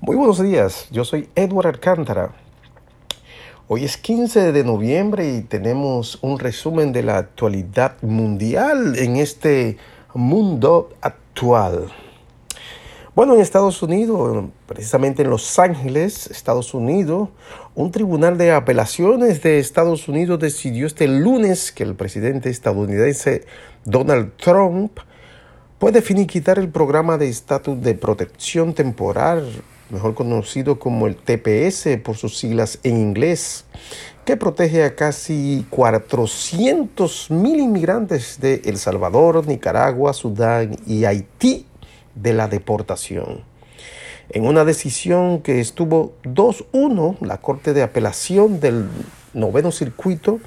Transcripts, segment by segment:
Muy buenos días, yo soy Edward Alcántara. Hoy es 15 de noviembre y tenemos un resumen de la actualidad mundial en este mundo actual. Bueno, en Estados Unidos, precisamente en Los Ángeles, Estados Unidos, un tribunal de apelaciones de Estados Unidos decidió este lunes que el presidente estadounidense Donald Trump puede finiquitar el programa de estatus de protección temporal mejor conocido como el TPS por sus siglas en inglés, que protege a casi 400 mil inmigrantes de El Salvador, Nicaragua, Sudán y Haití de la deportación. En una decisión que estuvo 2-1, la Corte de Apelación del Noveno Circuito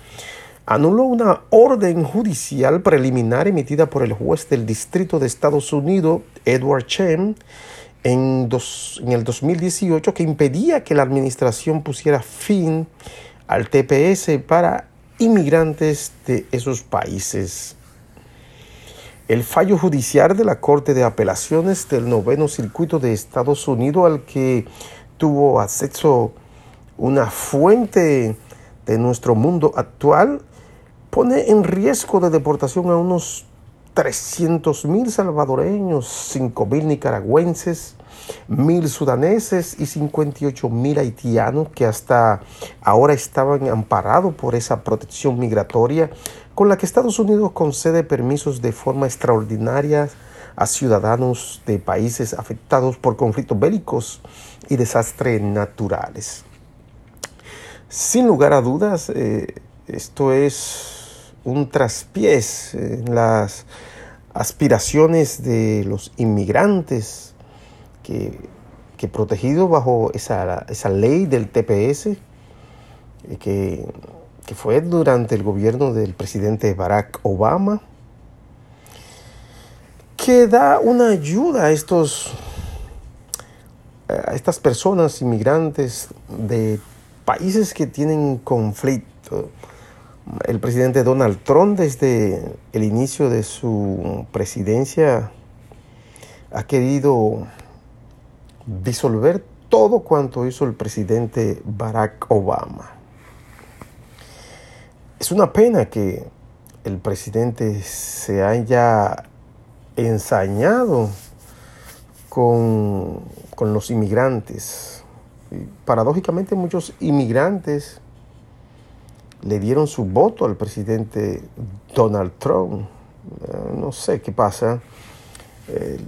anuló una orden judicial preliminar emitida por el juez del Distrito de Estados Unidos, Edward Chen, en, en el 2018 que impedía que la administración pusiera fin al TPS para inmigrantes de esos países. El fallo judicial de la Corte de Apelaciones del Noveno Circuito de Estados Unidos al que tuvo acceso una fuente de nuestro mundo actual pone en riesgo de deportación a unos 300 mil salvadoreños, 5 mil nicaragüenses, mil sudaneses y 58 mil haitianos que hasta ahora estaban amparados por esa protección migratoria con la que Estados Unidos concede permisos de forma extraordinaria a ciudadanos de países afectados por conflictos bélicos y desastres naturales. Sin lugar a dudas, eh, esto es un traspiés en las aspiraciones de los inmigrantes que, que protegidos bajo esa, esa, ley del TPS eh, que, que fue durante el gobierno del presidente Barack Obama que da una ayuda a estos a estas personas inmigrantes de países que tienen conflicto el presidente Donald Trump desde el inicio de su presidencia ha querido disolver todo cuanto hizo el presidente Barack Obama. Es una pena que el presidente se haya ensañado con, con los inmigrantes. paradójicamente muchos inmigrantes le dieron su voto al presidente Donald Trump. Eh, no sé qué pasa. Eh,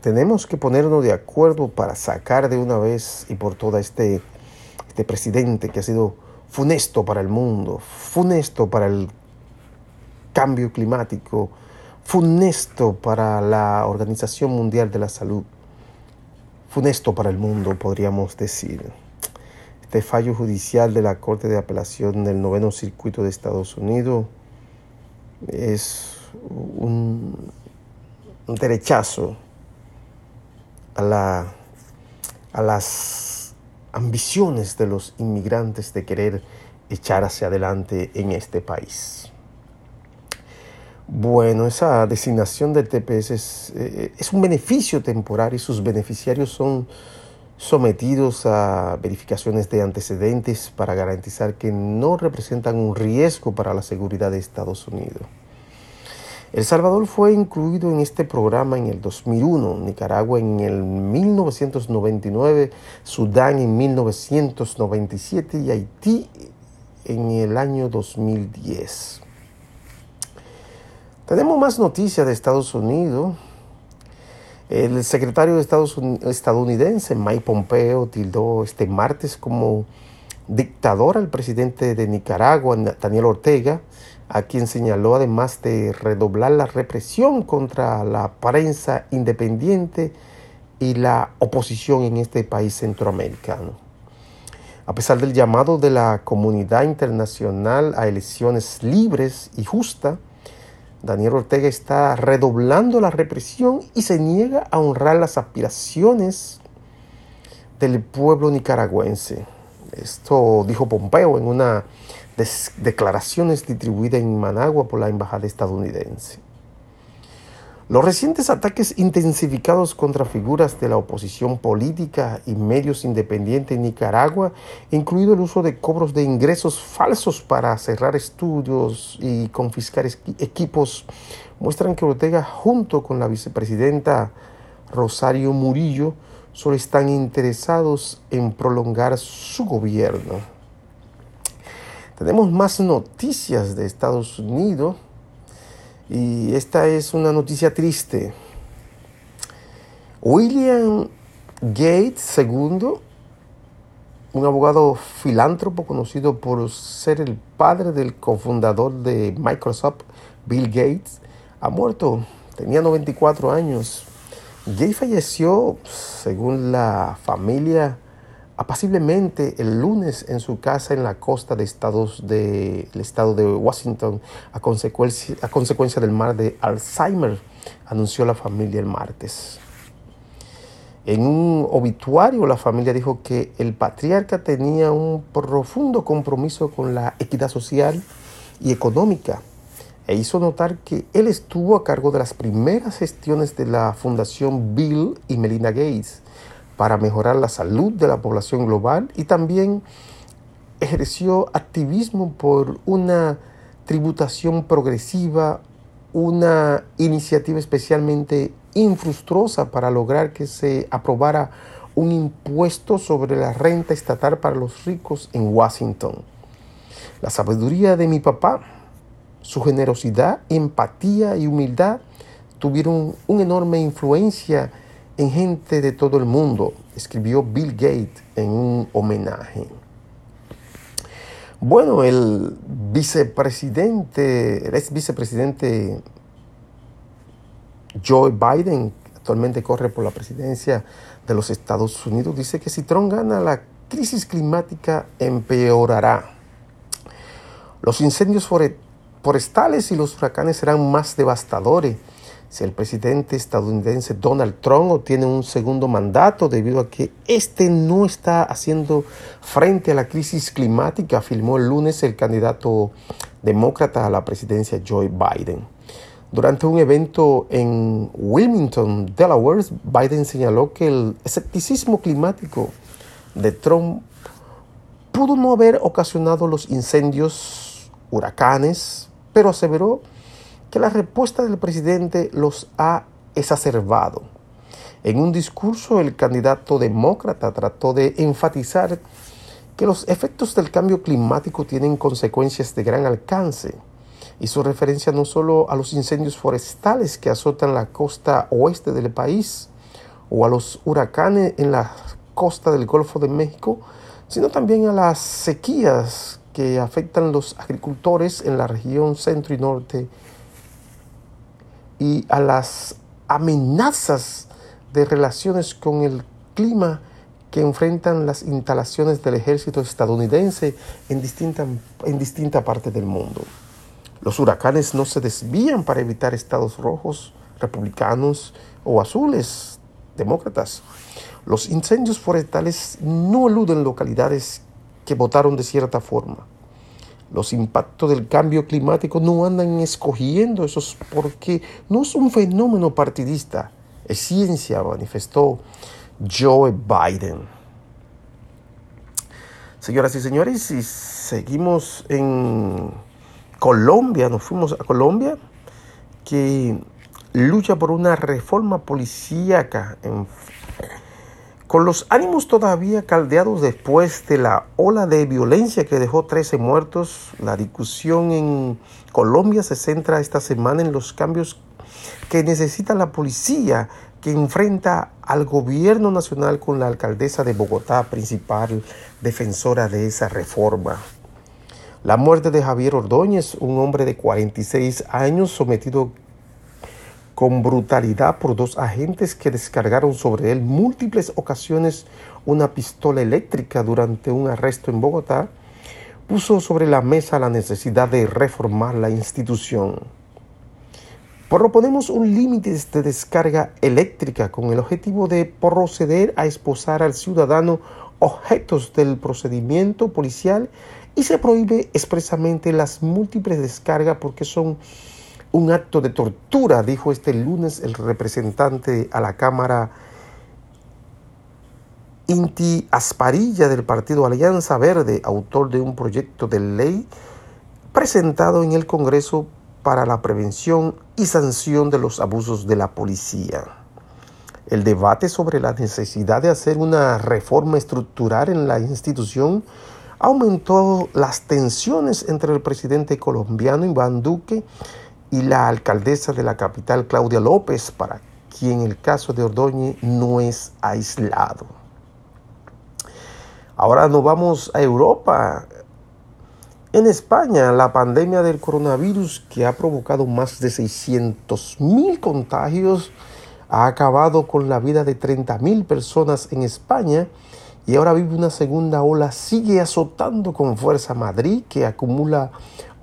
tenemos que ponernos de acuerdo para sacar de una vez y por toda este, este presidente que ha sido funesto para el mundo, funesto para el cambio climático, funesto para la Organización Mundial de la Salud, funesto para el mundo, podríamos decir. Este fallo judicial de la Corte de Apelación del Noveno Circuito de Estados Unidos es un, derechazo a, la, a las ambiciones de los inmigrantes de querer echar hacia adelante en este país. Bueno, esa designación del TPS es, eh, es un beneficio temporal y sus beneficiarios son sometidos a verificaciones de antecedentes para garantizar que no representan un riesgo para la seguridad de Estados Unidos. El Salvador fue incluido en este programa en el 2001, Nicaragua en el 1999, Sudán en 1997 y Haití en el año 2010. Tenemos más noticias de Estados Unidos. El secretario de Estados estadounidense Mike Pompeo tildó este martes como dictador al presidente de Nicaragua, Daniel Ortega, a quien señaló además de redoblar la represión contra la prensa independiente y la oposición en este país centroamericano. A pesar del llamado de la comunidad internacional a elecciones libres y justas, Daniel Ortega está redoblando la represión y se niega a honrar las aspiraciones del pueblo nicaragüense. Esto dijo Pompeo en una declaraciones distribuida en Managua por la embajada estadounidense. Los recientes ataques intensificados contra figuras de la oposición política y medios independientes en Nicaragua, incluido el uso de cobros de ingresos falsos para cerrar estudios y confiscar equipos, muestran que Ortega junto con la vicepresidenta Rosario Murillo solo están interesados en prolongar su gobierno. Tenemos más noticias de Estados Unidos y esta es una noticia triste. William Gates II, un abogado filántropo conocido por ser el padre del cofundador de Microsoft, Bill Gates, ha muerto. Tenía 94 años. Gates falleció, según la familia, apaciblemente el lunes en su casa en la costa de estados del estado de Washington a consecuencia, del mal de Alzheimer, anunció la familia el martes. En un obituario la familia dijo que el patriarca tenía un profundo compromiso con la equidad social y económica e hizo notar que él estuvo a cargo de las primeras gestiones de la Fundación Bill y Melinda Gates para mejorar la salud de la población global y también ejerció activismo por una tributación progresiva, una iniciativa especialmente infructuosa para lograr que se aprobara un impuesto sobre la renta estatal para los ricos en Washington. La sabiduría de mi papá, su generosidad, empatía y humildad tuvieron una enorme influencia en gente de todo el mundo, escribió Bill Gates en un homenaje. Bueno, el vicepresidente, el ex vicepresidente Joe Biden, actualmente corre por la presidencia de los Estados Unidos, dice que si Trump gana, la crisis climática empeorará. Los incendios forestales y los huracanes serán más devastadores si el presidente estadounidense Donald Trump obtiene un segundo mandato debido a que este no está haciendo frente a la crisis climática, afirmó el lunes el candidato demócrata a la presidencia Joe Biden. Durante un evento en Wilmington, Delaware, Biden señaló que el escepticismo climático de Trump pudo no haber ocasionado los incendios, huracanes, pero aseveró que la respuesta del presidente los ha exacerbado. En un discurso, el candidato demócrata trató de enfatizar que los efectos del cambio climático tienen consecuencias de gran alcance. Hizo referencia no solo a los incendios forestales que azotan la costa oeste del país o a los huracanes en la costa del Golfo de México, sino también a las sequías que afectan los agricultores en la región centro y norte y a las amenazas de relaciones con el clima que enfrentan las instalaciones del ejército estadounidense en distintas en distinta partes del mundo. Los huracanes no se desvían para evitar estados rojos, republicanos o azules, demócratas. Los incendios forestales no eluden localidades que votaron de cierta forma. Los impactos del cambio climático no andan escogiendo esos porque no es un fenómeno partidista, es ciencia, manifestó Joe Biden. Señoras y señores, si seguimos en Colombia, nos fuimos a Colombia, que lucha por una reforma policíaca en con los ánimos todavía caldeados después de la ola de violencia que dejó 13 muertos, la discusión en Colombia se centra esta semana en los cambios que necesita la policía que enfrenta al gobierno nacional con la alcaldesa de Bogotá, principal defensora de esa reforma. La muerte de Javier Ordóñez, un hombre de 46 años sometido con brutalidad por dos agentes que descargaron sobre él múltiples ocasiones una pistola eléctrica durante un arresto en Bogotá, puso sobre la mesa la necesidad de reformar la institución. Proponemos un límite de descarga eléctrica con el objetivo de proceder a esposar al ciudadano objetos del procedimiento policial y se prohíbe expresamente las múltiples descargas porque son un acto de tortura, dijo este lunes el representante a la Cámara Inti Asparilla del partido Alianza Verde, autor de un proyecto de ley presentado en el Congreso para la prevención y sanción de los abusos de la policía. El debate sobre la necesidad de hacer una reforma estructural en la institución aumentó las tensiones entre el presidente colombiano Iván Duque y la alcaldesa de la capital, Claudia López, para quien el caso de Ordóñez no es aislado. Ahora nos vamos a Europa. En España, la pandemia del coronavirus, que ha provocado más de 600 mil contagios, ha acabado con la vida de 30 mil personas en España y ahora vive una segunda ola, sigue azotando con fuerza Madrid, que acumula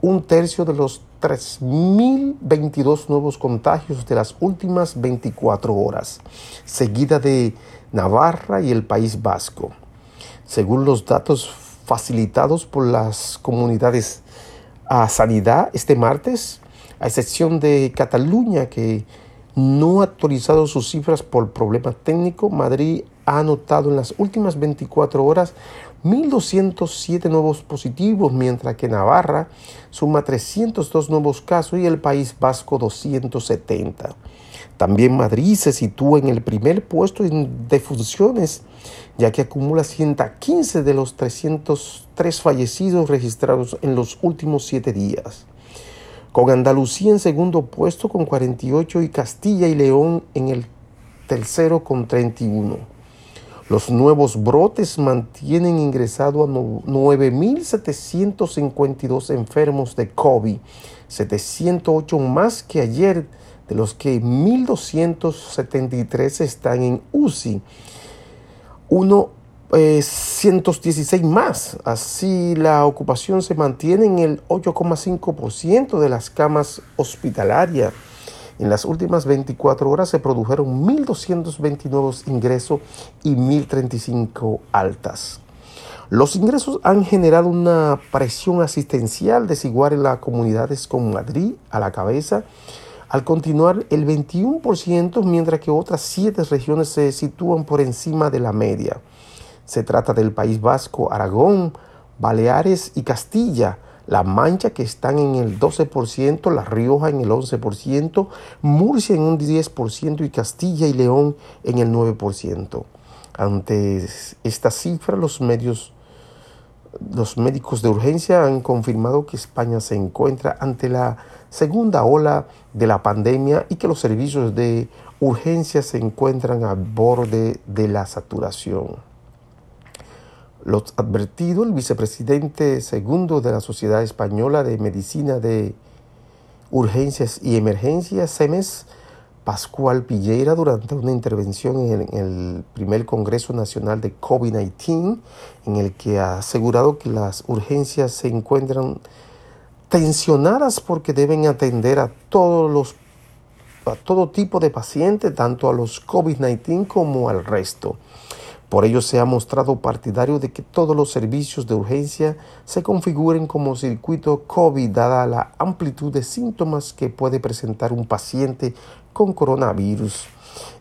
un tercio de los 3.022 nuevos contagios de las últimas 24 horas, seguida de Navarra y el País Vasco. Según los datos facilitados por las comunidades a sanidad este martes, a excepción de Cataluña, que no ha actualizado sus cifras por problema técnico, Madrid ha anotado en las últimas 24 horas 1.207 nuevos positivos, mientras que Navarra suma 302 nuevos casos y el País Vasco 270. También Madrid se sitúa en el primer puesto en defunciones, ya que acumula 115 de los 303 fallecidos registrados en los últimos siete días. Con Andalucía en segundo puesto con 48 y Castilla y León en el tercero con 31. Los nuevos brotes mantienen ingresado a 9.752 enfermos de COVID, 708 más que ayer, de los que 1.273 están en UCI. Uno, 116 eh, más. Así la ocupación se mantiene en el 8,5% de las camas hospitalarias. En las últimas 24 horas se produjeron 1.220 nuevos ingresos y 1.035 altas. Los ingresos han generado una presión asistencial desigual en las comunidades con Madrid a la cabeza, al continuar el 21%, mientras que otras siete regiones se sitúan por encima de la media. Se trata del País Vasco, Aragón, Baleares y Castilla, la Mancha que están en el 12%, La Rioja en el 11%, Murcia en un 10% y Castilla y León en el 9%. Ante esta cifra, los medios los médicos de urgencia han confirmado que España se encuentra ante la segunda ola de la pandemia y que los servicios de urgencia se encuentran a borde de la saturación. Lo advertido el vicepresidente segundo de la Sociedad Española de Medicina de Urgencias y Emergencias, SEMES, Pascual Pilleira, durante una intervención en el primer Congreso Nacional de COVID-19, en el que ha asegurado que las urgencias se encuentran tensionadas porque deben atender a todos los a todo tipo de pacientes, tanto a los COVID-19 como al resto. Por ello se ha mostrado partidario de que todos los servicios de urgencia se configuren como circuito COVID dada la amplitud de síntomas que puede presentar un paciente con coronavirus.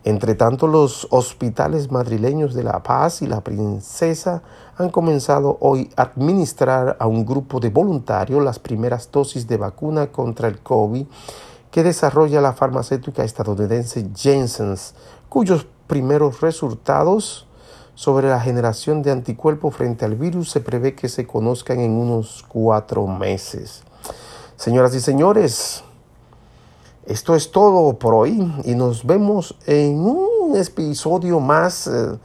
Entre tanto, los hospitales madrileños de La Paz y La Princesa han comenzado hoy a administrar a un grupo de voluntarios las primeras dosis de vacuna contra el COVID que desarrolla la farmacéutica estadounidense Janssen, cuyos primeros resultados sobre la generación de anticuerpos frente al virus se prevé que se conozcan en unos cuatro meses. Señoras y señores, esto es todo por hoy y nos vemos en un episodio más eh,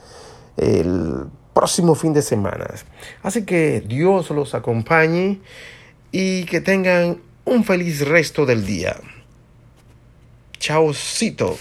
el próximo fin de semana. Así que Dios los acompañe y que tengan un feliz resto del día. Chaucito.